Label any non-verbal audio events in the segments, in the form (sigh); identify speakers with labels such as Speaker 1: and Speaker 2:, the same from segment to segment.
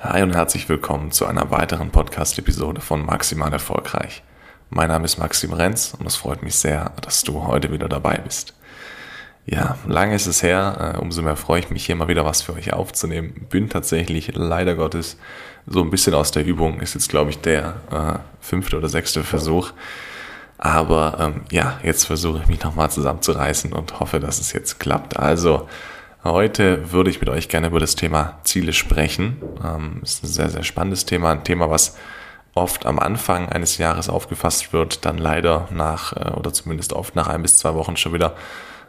Speaker 1: Hi und herzlich willkommen zu einer weiteren Podcast-Episode von Maximal Erfolgreich. Mein Name ist Maxim Renz und es freut mich sehr, dass du heute wieder dabei bist. Ja, lange ist es her, äh, umso mehr freue ich mich hier mal wieder was für euch aufzunehmen. Bin tatsächlich leider Gottes so ein bisschen aus der Übung, ist jetzt glaube ich der äh, fünfte oder sechste Versuch. Aber ähm, ja, jetzt versuche ich mich nochmal zusammenzureißen und hoffe, dass es jetzt klappt. Also, Heute würde ich mit euch gerne über das Thema Ziele sprechen. Ähm, ist ein sehr, sehr spannendes Thema, ein Thema, was oft am Anfang eines Jahres aufgefasst wird, dann leider nach äh, oder zumindest oft nach ein bis zwei Wochen schon wieder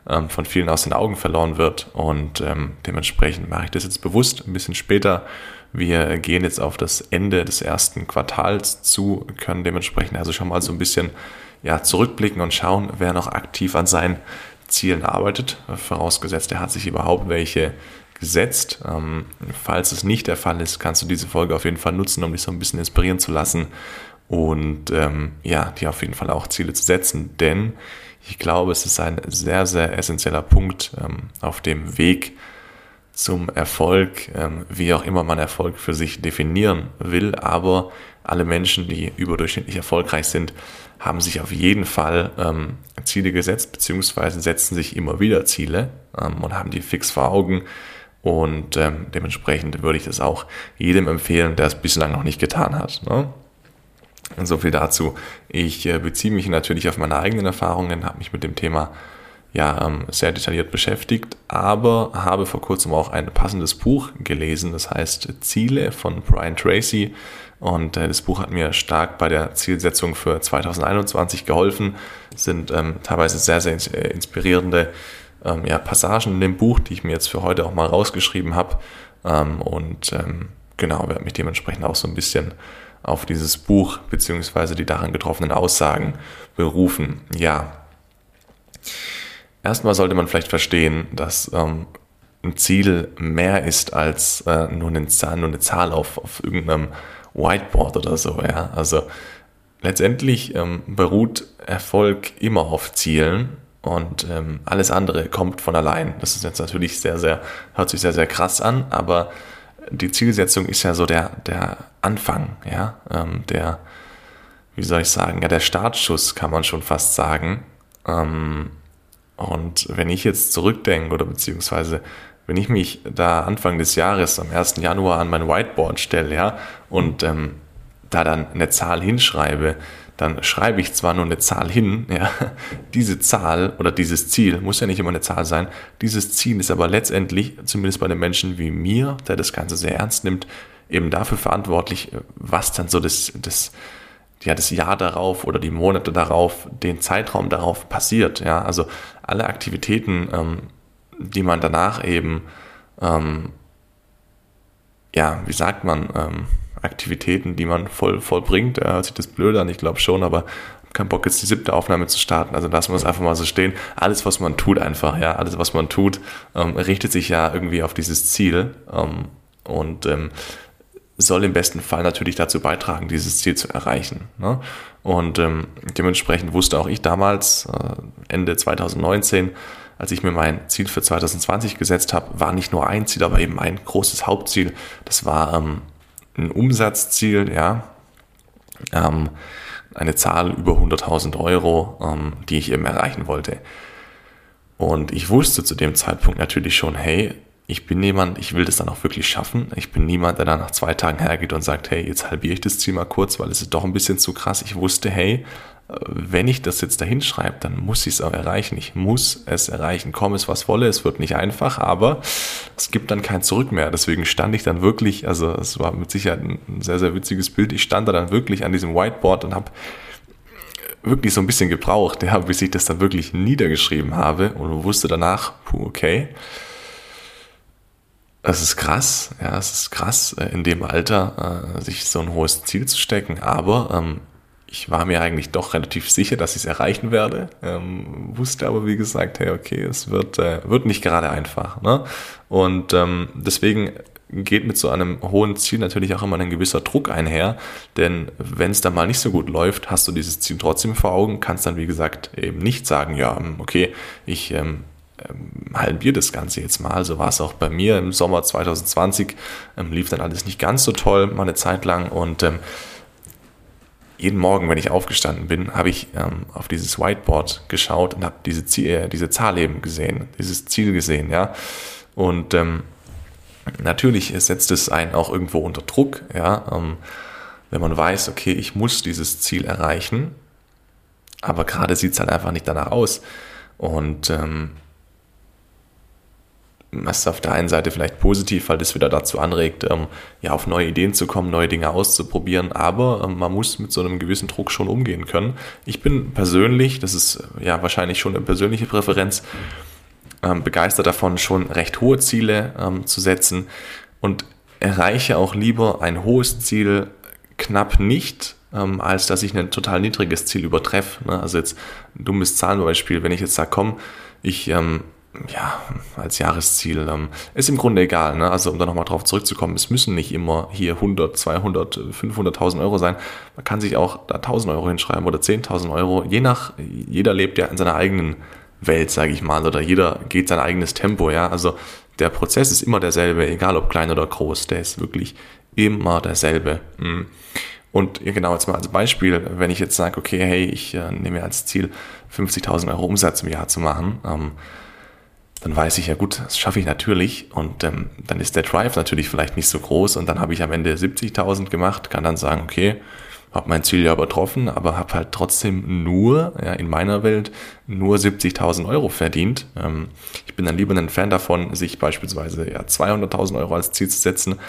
Speaker 1: ähm, von vielen aus den Augen verloren wird. Und ähm, dementsprechend mache ich das jetzt bewusst ein bisschen später. Wir gehen jetzt auf das Ende des ersten Quartals zu, können dementsprechend also schon mal so ein bisschen ja, zurückblicken und schauen, wer noch aktiv an seinen Zielen arbeitet, vorausgesetzt, er hat sich überhaupt welche gesetzt. Ähm, falls es nicht der Fall ist, kannst du diese Folge auf jeden Fall nutzen, um dich so ein bisschen inspirieren zu lassen und ähm, ja, dir auf jeden Fall auch Ziele zu setzen, denn ich glaube, es ist ein sehr, sehr essentieller Punkt ähm, auf dem Weg zum Erfolg, ähm, wie auch immer man Erfolg für sich definieren will, aber alle Menschen, die überdurchschnittlich erfolgreich sind, haben sich auf jeden Fall ähm, Ziele gesetzt, beziehungsweise setzen sich immer wieder Ziele ähm, und haben die fix vor Augen. Und ähm, dementsprechend würde ich das auch jedem empfehlen, der es bislang noch nicht getan hat. Ne? So viel dazu. Ich äh, beziehe mich natürlich auf meine eigenen Erfahrungen, habe mich mit dem Thema ja ähm, sehr detailliert beschäftigt, aber habe vor kurzem auch ein passendes Buch gelesen, das heißt Ziele von Brian Tracy. Und äh, das Buch hat mir stark bei der Zielsetzung für 2021 geholfen. Es sind ähm, teilweise sehr, sehr äh, inspirierende ähm, ja, Passagen in dem Buch, die ich mir jetzt für heute auch mal rausgeschrieben habe. Ähm, und ähm, genau, werde mich dementsprechend auch so ein bisschen auf dieses Buch beziehungsweise die daran getroffenen Aussagen berufen. Ja. Erstmal sollte man vielleicht verstehen, dass ähm, ein Ziel mehr ist als äh, nur, eine Zahl, nur eine Zahl auf, auf irgendeinem Whiteboard oder so. Ja? Also letztendlich ähm, beruht Erfolg immer auf Zielen und ähm, alles andere kommt von allein. Das ist jetzt natürlich sehr, sehr, hört sich sehr, sehr krass an, aber die Zielsetzung ist ja so der, der Anfang, ja, ähm, der, wie soll ich sagen, ja, der Startschuss kann man schon fast sagen. Ähm, und wenn ich jetzt zurückdenke oder beziehungsweise wenn ich mich da Anfang des Jahres, am 1. Januar, an mein Whiteboard stelle, ja, und ähm, da dann eine Zahl hinschreibe, dann schreibe ich zwar nur eine Zahl hin, (laughs) ja, diese Zahl oder dieses Ziel muss ja nicht immer eine Zahl sein, dieses Ziel ist aber letztendlich, zumindest bei den Menschen wie mir, der das Ganze sehr ernst nimmt, eben dafür verantwortlich, was dann so das, das, ja, das Jahr darauf oder die Monate darauf, den Zeitraum darauf passiert. Ja, also alle Aktivitäten, ähm, die man danach eben, ähm, ja, wie sagt man, ähm, Aktivitäten, die man voll vollbringt. Ja, hört sich das blöd an, ich glaube schon, aber kein Bock jetzt die siebte Aufnahme zu starten. Also lassen wir es einfach mal so stehen. Alles, was man tut, einfach, ja, alles, was man tut, ähm, richtet sich ja irgendwie auf dieses Ziel ähm, und ähm, soll im besten Fall natürlich dazu beitragen, dieses Ziel zu erreichen. Ne? Und ähm, dementsprechend wusste auch ich damals, äh, Ende 2019, als ich mir mein Ziel für 2020 gesetzt habe, war nicht nur ein Ziel, aber eben ein großes Hauptziel. Das war ähm, ein Umsatzziel, ja, ähm, eine Zahl über 100.000 Euro, ähm, die ich eben erreichen wollte. Und ich wusste zu dem Zeitpunkt natürlich schon, hey, ich bin jemand, ich will das dann auch wirklich schaffen. Ich bin niemand, der dann nach zwei Tagen hergeht und sagt, hey, jetzt halbiere ich das Ziel mal kurz, weil es ist doch ein bisschen zu krass. Ich wusste, hey, wenn ich das jetzt dahin schreibe, dann muss ich es auch erreichen. Ich muss es erreichen. Komm es, was wolle. Es wird nicht einfach, aber es gibt dann kein Zurück mehr. Deswegen stand ich dann wirklich, also es war mit Sicherheit ein sehr, sehr witziges Bild. Ich stand da dann wirklich an diesem Whiteboard und habe wirklich so ein bisschen gebraucht, ja, bis ich das dann wirklich niedergeschrieben habe und wusste danach, puh, okay, es ist krass, ja, es ist krass, äh, in dem Alter äh, sich so ein hohes Ziel zu stecken, aber ähm, ich war mir eigentlich doch relativ sicher, dass ich es erreichen werde. Ähm, wusste aber, wie gesagt, hey, okay, es wird, äh, wird nicht gerade einfach. Ne? Und ähm, deswegen geht mit so einem hohen Ziel natürlich auch immer ein gewisser Druck einher, denn wenn es dann mal nicht so gut läuft, hast du dieses Ziel trotzdem vor Augen, kannst dann, wie gesagt, eben nicht sagen, ja, ähm, okay, ich ähm, ähm, halbiere das Ganze jetzt mal. So war es auch bei mir im Sommer 2020. Ähm, lief dann alles nicht ganz so toll, mal eine Zeit lang. Und ähm, jeden Morgen, wenn ich aufgestanden bin, habe ich ähm, auf dieses Whiteboard geschaut und habe diese, äh, diese Zahl eben gesehen, dieses Ziel gesehen, ja. Und ähm, natürlich setzt es einen auch irgendwo unter Druck, ja. Ähm, wenn man weiß, okay, ich muss dieses Ziel erreichen, aber gerade sieht es halt einfach nicht danach aus. Und ähm, was auf der einen Seite vielleicht positiv, weil das wieder dazu anregt, ähm, ja, auf neue Ideen zu kommen, neue Dinge auszuprobieren, aber ähm, man muss mit so einem gewissen Druck schon umgehen können. Ich bin persönlich, das ist ja wahrscheinlich schon eine persönliche Präferenz, ähm, begeistert davon, schon recht hohe Ziele ähm, zu setzen und erreiche auch lieber ein hohes Ziel knapp nicht, ähm, als dass ich ein total niedriges Ziel übertreffe. Ne? Also jetzt ein dummes Zahlenbeispiel, wenn ich jetzt sage, komm, ich ähm, ja, als Jahresziel ähm, ist im Grunde egal. Ne? Also um da nochmal drauf zurückzukommen, es müssen nicht immer hier 100, 200, 500.000 Euro sein. Man kann sich auch da 1.000 Euro hinschreiben oder 10.000 Euro. Je nach, jeder lebt ja in seiner eigenen Welt, sage ich mal, oder jeder geht sein eigenes Tempo. Ja, also der Prozess ist immer derselbe, egal ob klein oder groß. Der ist wirklich immer derselbe. Mhm. Und genau jetzt mal als Beispiel, wenn ich jetzt sage, okay, hey, ich äh, nehme als Ziel 50.000 Euro Umsatz im Jahr zu machen, ähm, dann weiß ich ja gut, das schaffe ich natürlich und ähm, dann ist der Drive natürlich vielleicht nicht so groß und dann habe ich am Ende 70.000 gemacht, kann dann sagen, okay, habe mein Ziel ja übertroffen, aber habe halt trotzdem nur, ja, in meiner Welt, nur 70.000 Euro verdient. Ähm, ich bin dann lieber ein Fan davon, sich beispielsweise ja, 200.000 Euro als Ziel zu setzen,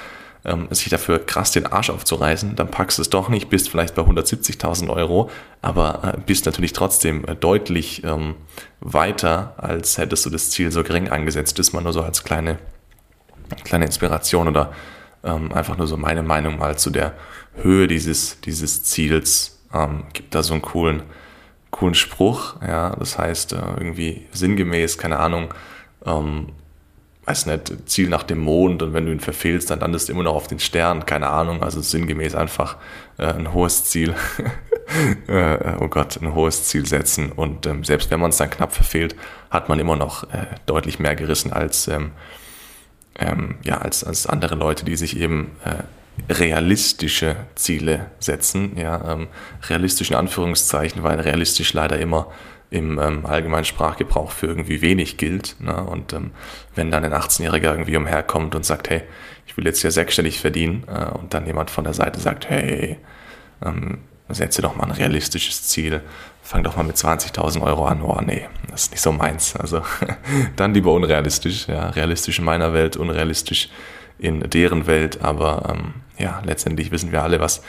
Speaker 1: ähm, sich dafür krass den Arsch aufzureißen, dann packst du es doch nicht, bist vielleicht bei 170.000 Euro, aber äh, bist natürlich trotzdem äh, deutlich ähm, weiter, als hättest du das Ziel so gering angesetzt. Das ist mal nur so als kleine, kleine Inspiration oder ähm, einfach nur so meine Meinung mal zu der Höhe dieses, dieses Ziels. Ähm, gibt da so einen coolen, coolen Spruch, ja, das heißt äh, irgendwie sinngemäß, keine Ahnung, ähm, weiß nicht, Ziel nach dem Mond und wenn du ihn verfehlst, dann landest du immer noch auf den Stern, keine Ahnung, also sinngemäß einfach äh, ein hohes Ziel, (laughs) äh, oh Gott, ein hohes Ziel setzen. Und ähm, selbst wenn man es dann knapp verfehlt, hat man immer noch äh, deutlich mehr gerissen als, ähm, ähm, ja, als, als andere Leute, die sich eben äh, realistische Ziele setzen, ja, ähm, realistisch in Anführungszeichen, weil realistisch leider immer im ähm, allgemeinen Sprachgebrauch für irgendwie wenig gilt. Ne? Und ähm, wenn dann ein 18-Jähriger irgendwie umherkommt und sagt, hey, ich will jetzt ja sechsstellig verdienen äh, und dann jemand von der Seite sagt, hey, ähm, setze doch mal ein realistisches Ziel, fang doch mal mit 20.000 Euro an. Oh nee, das ist nicht so meins. Also (laughs) dann lieber unrealistisch, ja, realistisch in meiner Welt, unrealistisch in deren Welt, aber ähm, ja, letztendlich wissen wir alle, was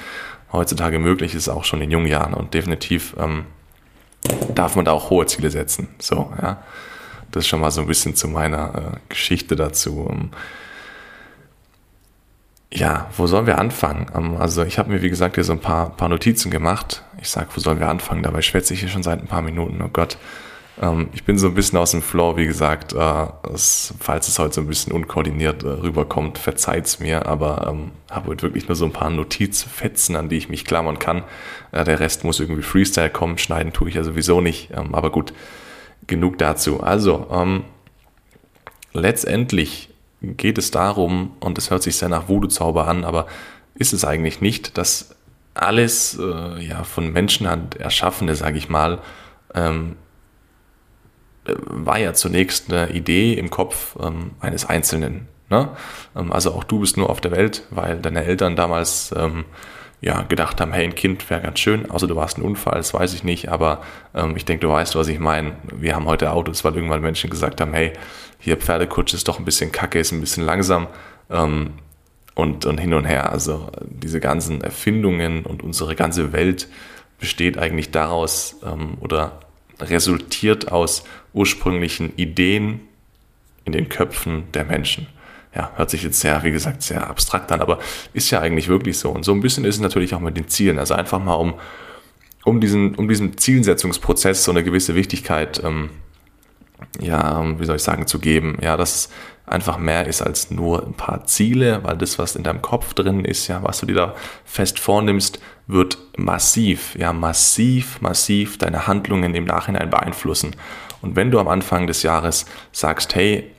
Speaker 1: heutzutage möglich ist, auch schon in jungen Jahren und definitiv ähm, darf man da auch hohe Ziele setzen. So, ja. Das ist schon mal so ein bisschen zu meiner äh, Geschichte dazu. Um, ja, wo sollen wir anfangen? Um, also ich habe mir, wie gesagt, hier so ein paar, paar Notizen gemacht. Ich sage, wo sollen wir anfangen? Dabei schwätze ich hier schon seit ein paar Minuten. Oh Gott. Ähm, ich bin so ein bisschen aus dem Flow, wie gesagt. Äh, es, falls es heute so ein bisschen unkoordiniert äh, rüberkommt, verzeiht es mir, aber ähm, habe heute wirklich nur so ein paar Notizfetzen, an die ich mich klammern kann. Äh, der Rest muss irgendwie Freestyle kommen, schneiden tue ich ja sowieso nicht. Ähm, aber gut, genug dazu. Also, ähm, letztendlich geht es darum, und es hört sich sehr nach Voodoo-Zauber an, aber ist es eigentlich nicht, dass alles äh, ja, von Menschenhand erschaffene, sage ich mal, ähm, war ja zunächst eine Idee im Kopf ähm, eines Einzelnen. Ne? Ähm, also auch du bist nur auf der Welt, weil deine Eltern damals ähm, ja, gedacht haben, hey, ein Kind wäre ganz schön, außer du warst ein Unfall, das weiß ich nicht, aber ähm, ich denke, du weißt, was ich meine. Wir haben heute Autos, weil irgendwann Menschen gesagt haben, hey, hier Pferdekutsche ist doch ein bisschen kacke, ist ein bisschen langsam ähm, und, und hin und her. Also diese ganzen Erfindungen und unsere ganze Welt besteht eigentlich daraus ähm, oder resultiert aus ursprünglichen Ideen in den Köpfen der Menschen. Ja, hört sich jetzt sehr, wie gesagt, sehr abstrakt an, aber ist ja eigentlich wirklich so. Und so ein bisschen ist es natürlich auch mit den Zielen. Also einfach mal um, um diesen, um diesem Zielsetzungsprozess so eine gewisse Wichtigkeit, ähm, ja, wie soll ich sagen, zu geben. Ja, dass einfach mehr ist als nur ein paar Ziele, weil das, was in deinem Kopf drin ist, ja, was du dir da fest vornimmst, wird massiv, ja, massiv, massiv deine Handlungen im Nachhinein beeinflussen. Und wenn du am Anfang des Jahres sagst, hey,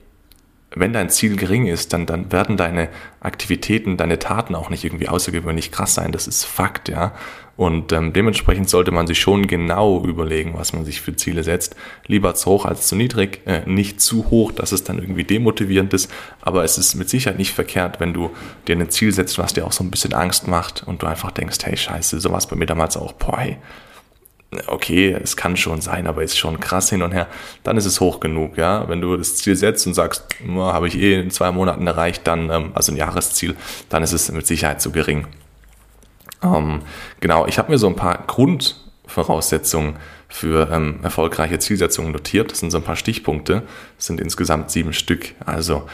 Speaker 1: wenn dein Ziel gering ist, dann, dann werden deine Aktivitäten, deine Taten auch nicht irgendwie außergewöhnlich krass sein. Das ist Fakt, ja. Und ähm, dementsprechend sollte man sich schon genau überlegen, was man sich für Ziele setzt. Lieber zu hoch als zu niedrig, äh, nicht zu hoch, dass es dann irgendwie demotivierend ist. Aber es ist mit Sicherheit nicht verkehrt, wenn du dir ein Ziel setzt, was dir auch so ein bisschen Angst macht und du einfach denkst, hey Scheiße, sowas bei mir damals auch, boah, hey, okay, es kann schon sein, aber ist schon krass hin und her, dann ist es hoch genug, ja. Wenn du das Ziel setzt und sagst, habe ich eh in zwei Monaten erreicht, dann, ähm, also ein Jahresziel, dann ist es mit Sicherheit zu gering. Ähm, genau, ich habe mir so ein paar Grundvoraussetzungen für ähm, erfolgreiche Zielsetzungen notiert. Das sind so ein paar Stichpunkte, das sind insgesamt sieben Stück. Also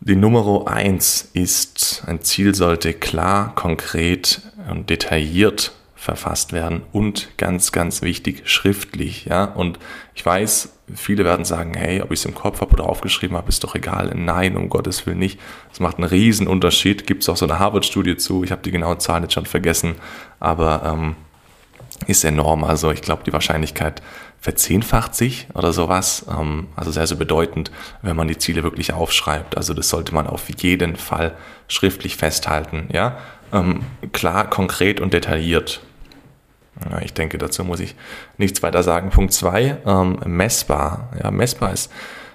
Speaker 1: die Nummer eins ist, ein Ziel sollte klar, konkret und detailliert verfasst werden und ganz, ganz wichtig, schriftlich. Ja? Und ich weiß, viele werden sagen, hey, ob ich es im Kopf habe oder aufgeschrieben habe, ist doch egal. Nein, um Gottes Willen nicht. Es macht einen riesen Unterschied. Gibt es auch so eine Harvard-Studie zu. Ich habe die genauen Zahlen jetzt schon vergessen, aber ähm, ist enorm. Also ich glaube, die Wahrscheinlichkeit verzehnfacht sich oder sowas. Ähm, also sehr, sehr bedeutend, wenn man die Ziele wirklich aufschreibt. Also das sollte man auf jeden Fall schriftlich festhalten. Ja, ähm, klar, konkret und detailliert. Ja, ich denke, dazu muss ich nichts weiter sagen. Punkt zwei ähm, messbar. Ja, messbar ist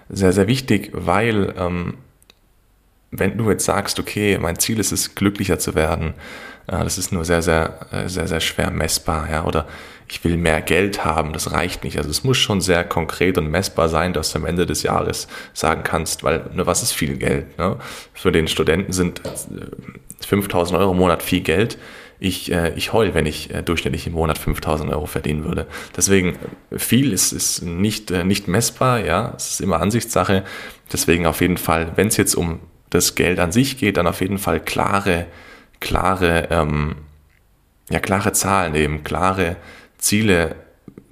Speaker 1: sehr, sehr wichtig, weil ähm, wenn du jetzt sagst, okay, mein Ziel ist es, glücklicher zu werden, äh, das ist nur sehr, sehr, äh, sehr, sehr schwer messbar, ja, oder ich will mehr Geld haben, das reicht nicht. Also es muss schon sehr konkret und messbar sein, dass du am Ende des Jahres sagen kannst, weil, ne, was ist viel Geld? Ne? Für den Studenten sind 5000 äh, Euro im Monat viel Geld ich, äh, ich heul, wenn ich äh, durchschnittlich im Monat 5000 Euro verdienen würde. Deswegen, viel ist, ist nicht, äh, nicht messbar, ja, es ist immer Ansichtssache. Deswegen auf jeden Fall, wenn es jetzt um das Geld an sich geht, dann auf jeden Fall klare, klare, ähm, ja, klare Zahlen eben, klare Ziele.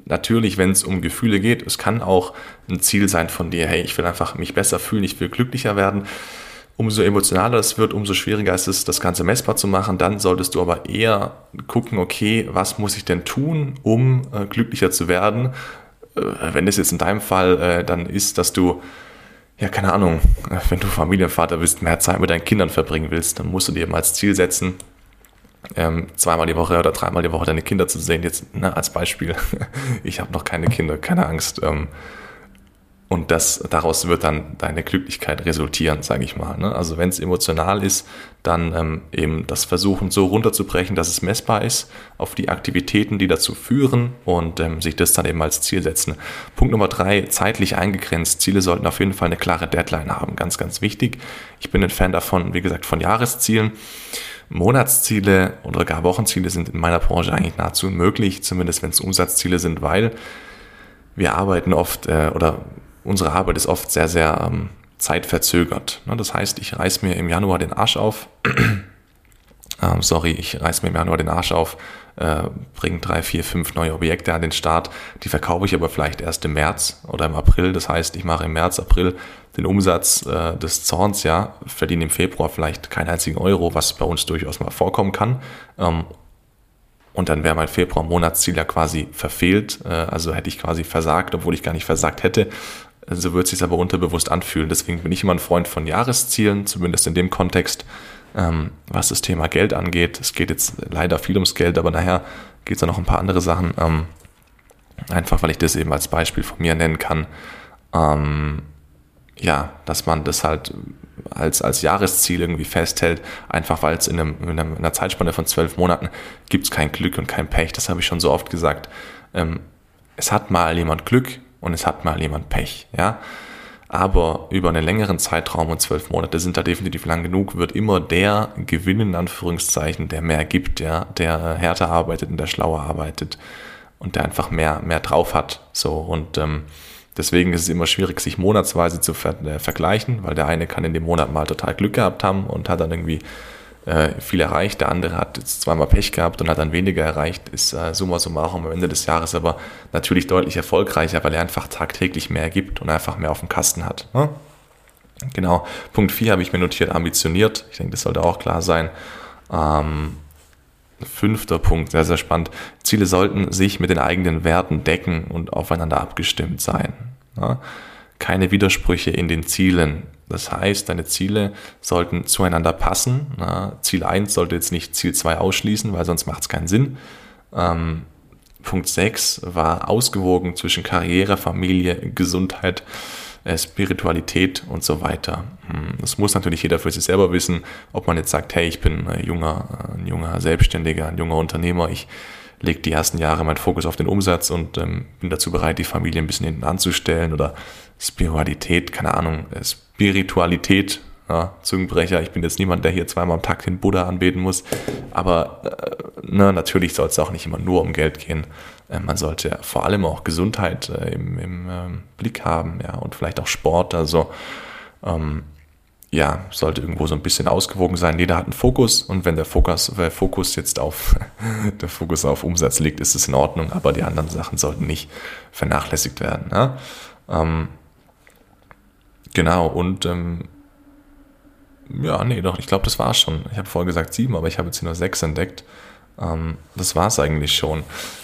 Speaker 1: Natürlich, wenn es um Gefühle geht, es kann auch ein Ziel sein von dir, hey, ich will einfach mich besser fühlen, ich will glücklicher werden umso emotionaler es wird, umso schwieriger ist es, das Ganze messbar zu machen. Dann solltest du aber eher gucken, okay, was muss ich denn tun, um äh, glücklicher zu werden? Äh, wenn das jetzt in deinem Fall äh, dann ist, dass du, ja, keine Ahnung, äh, wenn du Familienvater bist, mehr Zeit mit deinen Kindern verbringen willst, dann musst du dir eben als Ziel setzen, ähm, zweimal die Woche oder dreimal die Woche deine Kinder zu sehen. Jetzt ne, als Beispiel, (laughs) ich habe noch keine Kinder, keine Angst. Ähm, und das, daraus wird dann deine Glücklichkeit resultieren, sage ich mal. Ne? Also wenn es emotional ist, dann ähm, eben das versuchen so runterzubrechen, dass es messbar ist auf die Aktivitäten, die dazu führen und ähm, sich das dann eben als Ziel setzen. Punkt Nummer drei, zeitlich eingegrenzt. Ziele sollten auf jeden Fall eine klare Deadline haben, ganz, ganz wichtig. Ich bin ein Fan davon, wie gesagt, von Jahreszielen. Monatsziele oder gar Wochenziele sind in meiner Branche eigentlich nahezu unmöglich, zumindest wenn es Umsatzziele sind, weil wir arbeiten oft äh, oder unsere Arbeit ist oft sehr, sehr ähm, zeitverzögert. Ne? Das heißt, ich reiß mir im Januar den Arsch auf. (clears throat) ähm, sorry, ich reiß mir im Januar den Arsch auf, äh, bringe drei, vier, fünf neue Objekte an den Start. Die verkaufe ich aber vielleicht erst im März oder im April. Das heißt, ich mache im März, April den Umsatz äh, des Zorns, ja, verdiene im Februar vielleicht keinen einzigen Euro, was bei uns durchaus mal vorkommen kann. Ähm, und dann wäre mein Februar-Monatsziel ja quasi verfehlt. Äh, also hätte ich quasi versagt, obwohl ich gar nicht versagt hätte. So wird es sich aber unterbewusst anfühlen. Deswegen bin ich immer ein Freund von Jahreszielen, zumindest in dem Kontext, ähm, was das Thema Geld angeht. Es geht jetzt leider viel ums Geld, aber nachher geht es auch noch ein paar andere Sachen. Ähm, einfach weil ich das eben als Beispiel von mir nennen kann. Ähm, ja, dass man das halt als, als Jahresziel irgendwie festhält, einfach weil es in, einem, in einer Zeitspanne von zwölf Monaten gibt es kein Glück und kein Pech. Das habe ich schon so oft gesagt. Ähm, es hat mal jemand Glück, und es hat mal jemand Pech, ja. Aber über einen längeren Zeitraum und zwölf Monate sind da definitiv lang genug, wird immer der gewinnen, in Anführungszeichen, der mehr gibt, ja, der härter arbeitet und der schlauer arbeitet und der einfach mehr, mehr drauf hat. So und ähm, deswegen ist es immer schwierig, sich monatsweise zu ver äh, vergleichen, weil der eine kann in dem Monat mal total Glück gehabt haben und hat dann irgendwie äh, viel erreicht. Der andere hat jetzt zweimal Pech gehabt und hat dann weniger erreicht, ist äh, summa summarum am Ende des Jahres aber natürlich deutlich erfolgreicher, weil er einfach tagtäglich mehr gibt und einfach mehr auf dem Kasten hat. Ne? Genau, Punkt 4 habe ich mir notiert, ambitioniert. Ich denke, das sollte auch klar sein. Ähm, fünfter Punkt, sehr, sehr spannend. Ziele sollten sich mit den eigenen Werten decken und aufeinander abgestimmt sein. Ja? Keine Widersprüche in den Zielen. Das heißt, deine Ziele sollten zueinander passen. Ja? Ziel 1 sollte jetzt nicht Ziel 2 ausschließen, weil sonst macht es keinen Sinn. Ähm, Punkt 6 war ausgewogen zwischen Karriere, Familie, Gesundheit, äh, Spiritualität und so weiter. Hm, das muss natürlich jeder für sich selber wissen, ob man jetzt sagt, hey, ich bin ein junger, ein junger Selbstständiger, ein junger Unternehmer, ich lege die ersten Jahre meinen Fokus auf den Umsatz und ähm, bin dazu bereit, die Familie ein bisschen hinten anzustellen oder Spiritualität, keine Ahnung, äh, Spiritualität, ja, Zungenbrecher, ich bin jetzt niemand, der hier zweimal am Tag den Buddha anbeten muss, aber äh, ne, natürlich soll es auch nicht immer nur um Geld gehen. Äh, man sollte vor allem auch Gesundheit äh, im, im ähm, Blick haben, ja, und vielleicht auch Sport, also ähm, ja, sollte irgendwo so ein bisschen ausgewogen sein. Jeder hat einen Fokus und wenn der Fokus, der Fokus jetzt auf (laughs) der Fokus auf Umsatz liegt, ist es in Ordnung, aber die anderen Sachen sollten nicht vernachlässigt werden. Ja? Ähm, genau, und ähm, ja, nee, doch, ich glaube, das war schon. Ich habe vorher gesagt sieben, aber ich habe jetzt hier nur sechs entdeckt. Ähm, das war es eigentlich schon.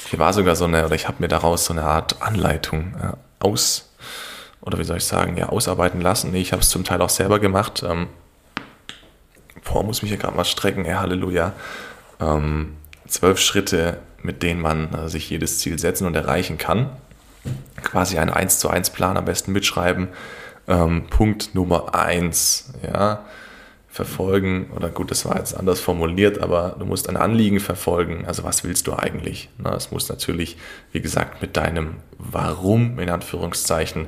Speaker 1: Hier war sogar so eine, oder ich habe mir daraus so eine Art Anleitung äh, aus, oder wie soll ich sagen, ja, ausarbeiten lassen. Nee, ich habe es zum Teil auch selber gemacht. Ähm, boah, muss mich hier gerade mal strecken, ey, Halleluja. Ähm, zwölf Schritte, mit denen man äh, sich jedes Ziel setzen und erreichen kann. Quasi einen 1 zu 1 Plan am besten mitschreiben. Ähm, Punkt Nummer 1, ja verfolgen, oder gut, das war jetzt anders formuliert, aber du musst ein Anliegen verfolgen. Also was willst du eigentlich? Es muss natürlich, wie gesagt, mit deinem Warum in Anführungszeichen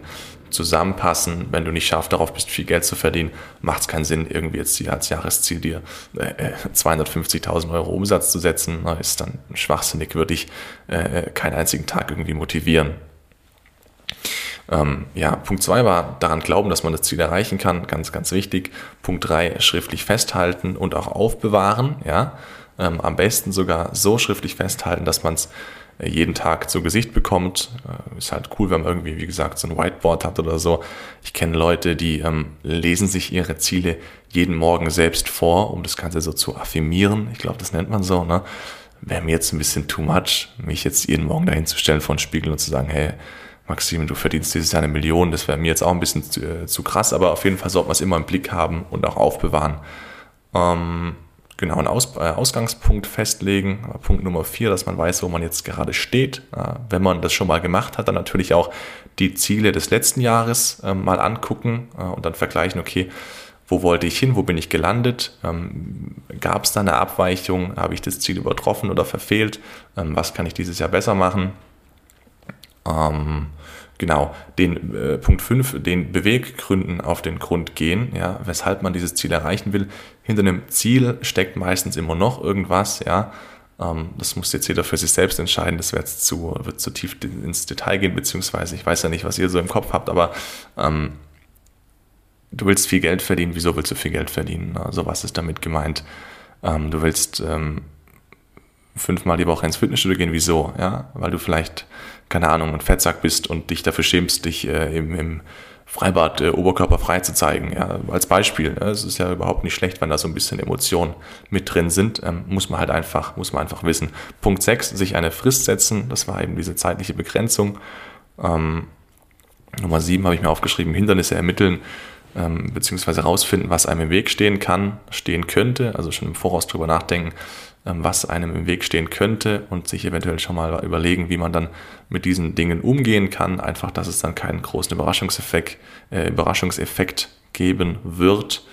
Speaker 1: zusammenpassen. Wenn du nicht scharf darauf bist, viel Geld zu verdienen, macht es keinen Sinn, irgendwie jetzt als Jahresziel dir äh, 250.000 Euro Umsatz zu setzen. Ist dann schwachsinnig, würde ich äh, keinen einzigen Tag irgendwie motivieren. Ähm, ja, Punkt 2 war daran glauben, dass man das Ziel erreichen kann, ganz, ganz wichtig. Punkt 3, schriftlich festhalten und auch aufbewahren. Ja? Ähm, am besten sogar so schriftlich festhalten, dass man es äh, jeden Tag zu Gesicht bekommt. Äh, ist halt cool, wenn man irgendwie, wie gesagt, so ein Whiteboard hat oder so. Ich kenne Leute, die ähm, lesen sich ihre Ziele jeden Morgen selbst vor, um das Ganze so zu affirmieren. Ich glaube, das nennt man so. Ne? Wäre mir jetzt ein bisschen too much, mich jetzt jeden Morgen dahin zu stellen vor den Spiegel und zu sagen, hey, Maxim, du verdienst dieses Jahr eine Million, das wäre mir jetzt auch ein bisschen zu, äh, zu, krass, aber auf jeden Fall sollte man es immer im Blick haben und auch aufbewahren. Ähm, genau, einen Aus, äh, Ausgangspunkt festlegen. Punkt Nummer vier, dass man weiß, wo man jetzt gerade steht. Äh, wenn man das schon mal gemacht hat, dann natürlich auch die Ziele des letzten Jahres äh, mal angucken äh, und dann vergleichen, okay, wo wollte ich hin, wo bin ich gelandet, ähm, gab es da eine Abweichung, habe ich das Ziel übertroffen oder verfehlt, ähm, was kann ich dieses Jahr besser machen ähm, genau, den äh, Punkt 5, den Beweggründen auf den Grund gehen, ja, weshalb man dieses Ziel erreichen will. Hinter einem Ziel steckt meistens immer noch irgendwas, ja. Ähm, das muss jetzt jeder für sich selbst entscheiden, das wird zu, wird zu tief ins Detail gehen, beziehungsweise ich weiß ja nicht, was ihr so im Kopf habt, aber ähm, du willst viel Geld verdienen, wieso willst du viel Geld verdienen? Also was ist damit gemeint? Ähm, du willst ähm, fünfmal die Woche ins Fitnessstudio gehen, wieso? Ja, weil du vielleicht, keine Ahnung, ein Fettsack bist und dich dafür schämst, dich äh, im, im Freibad äh, oberkörperfrei zu zeigen. Ja, als Beispiel. Ja, es ist ja überhaupt nicht schlecht, wenn da so ein bisschen Emotionen mit drin sind. Ähm, muss man halt einfach, muss man einfach wissen. Punkt 6, sich eine Frist setzen. Das war eben diese zeitliche Begrenzung. Ähm, Nummer 7 habe ich mir aufgeschrieben, Hindernisse ermitteln ähm, beziehungsweise herausfinden, was einem im Weg stehen kann, stehen könnte, also schon im Voraus drüber nachdenken, was einem im Weg stehen könnte und sich eventuell schon mal überlegen, wie man dann mit diesen Dingen umgehen kann. Einfach, dass es dann keinen großen Überraschungseffekt, äh, Überraschungseffekt geben wird.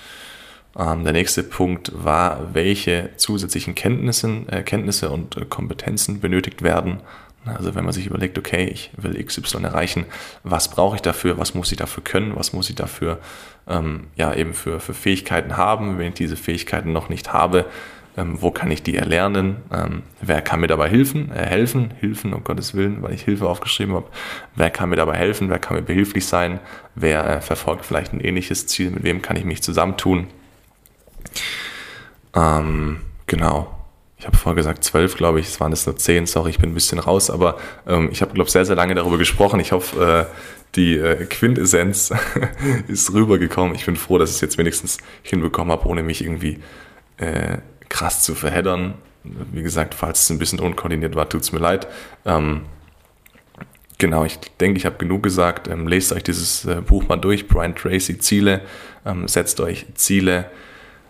Speaker 1: Ähm, der nächste Punkt war, welche zusätzlichen Kenntnisse, äh, Kenntnisse und äh, Kompetenzen benötigt werden. Also wenn man sich überlegt, okay, ich will XY erreichen, was brauche ich dafür, was muss ich dafür können, was muss ich dafür ähm, ja eben für, für Fähigkeiten haben, wenn ich diese Fähigkeiten noch nicht habe, ähm, wo kann ich die erlernen, ähm, wer kann mir dabei helfen, äh, helfen, helfen, um Gottes Willen, weil ich Hilfe aufgeschrieben habe, wer kann mir dabei helfen, wer kann mir behilflich sein, wer äh, verfolgt vielleicht ein ähnliches Ziel, mit wem kann ich mich zusammentun. Ähm, genau. Ich habe vorher gesagt zwölf, glaube ich, es waren es nur zehn, sorry, ich bin ein bisschen raus, aber ähm, ich habe, glaube ich, sehr, sehr lange darüber gesprochen. Ich hoffe, äh, die äh, Quintessenz (laughs) ist rübergekommen. Ich bin froh, dass ich es jetzt wenigstens hinbekommen habe, ohne mich irgendwie äh, krass zu verheddern. wie gesagt, falls es ein bisschen unkoordiniert war, tut es mir leid. Ähm, genau, ich denke, ich habe genug gesagt. Ähm, lest euch dieses äh, Buch mal durch, Brian Tracy, Ziele. Ähm, setzt euch Ziele,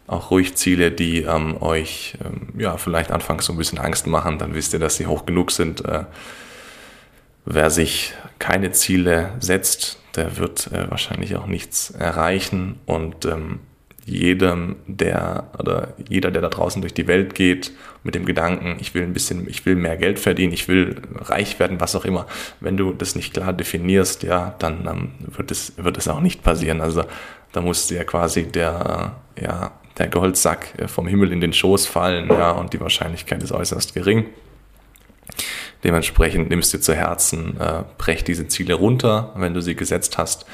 Speaker 1: auch ruhig Ziele, die ähm, euch ähm, ja, vielleicht anfangs so ein bisschen Angst machen. Dann wisst ihr, dass sie hoch genug sind. Äh, wer sich keine Ziele setzt, der wird äh, wahrscheinlich auch nichts erreichen. Und ähm, jedem, der oder jeder, der da draußen durch die Welt geht, mit dem Gedanken, ich will ein bisschen, ich will mehr Geld verdienen, ich will reich werden, was auch immer. Wenn du das nicht klar definierst, ja, dann ähm, wird es wird es auch nicht passieren. Also da muss dir quasi der ja der Goldsack äh, vom Himmel in den Schoß fallen, ja, und die Wahrscheinlichkeit ist äußerst gering. Dementsprechend nimmst du zu Herzen, äh, brech diese Ziele runter, wenn du sie gesetzt hast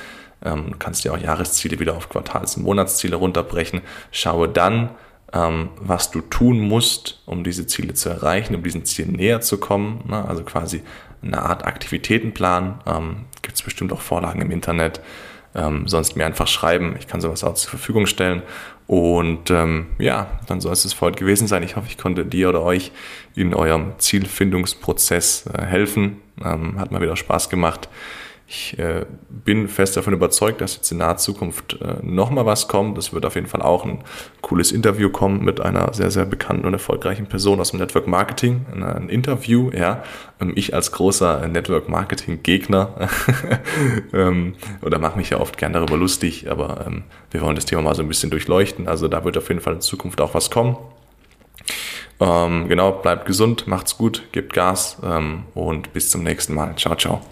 Speaker 1: ähm, kannst dir auch Jahresziele wieder auf Quartals- und Monatsziele runterbrechen. Schaue dann, ähm, was du tun musst, um diese Ziele zu erreichen, um diesen Zielen näher zu kommen. Ne? Also quasi eine Art Aktivitätenplan. Ähm, Gibt es bestimmt auch Vorlagen im Internet. Ähm, sonst mir einfach schreiben. Ich kann sowas auch zur Verfügung stellen. Und ähm, ja, dann soll es es für heute gewesen sein. Ich hoffe, ich konnte dir oder euch in eurem Zielfindungsprozess äh, helfen. Ähm, hat mal wieder Spaß gemacht. Ich äh, bin fest davon überzeugt, dass jetzt in naher Zukunft äh, nochmal was kommt. Es wird auf jeden Fall auch ein cooles Interview kommen mit einer sehr, sehr bekannten und erfolgreichen Person aus dem Network Marketing. Ein Interview, ja. Ähm, ich als großer Network Marketing Gegner (laughs) ähm, oder mache mich ja oft gern darüber lustig, aber ähm, wir wollen das Thema mal so ein bisschen durchleuchten. Also da wird auf jeden Fall in Zukunft auch was kommen. Ähm, genau, bleibt gesund, macht's gut, gebt Gas ähm, und bis zum nächsten Mal. Ciao, ciao.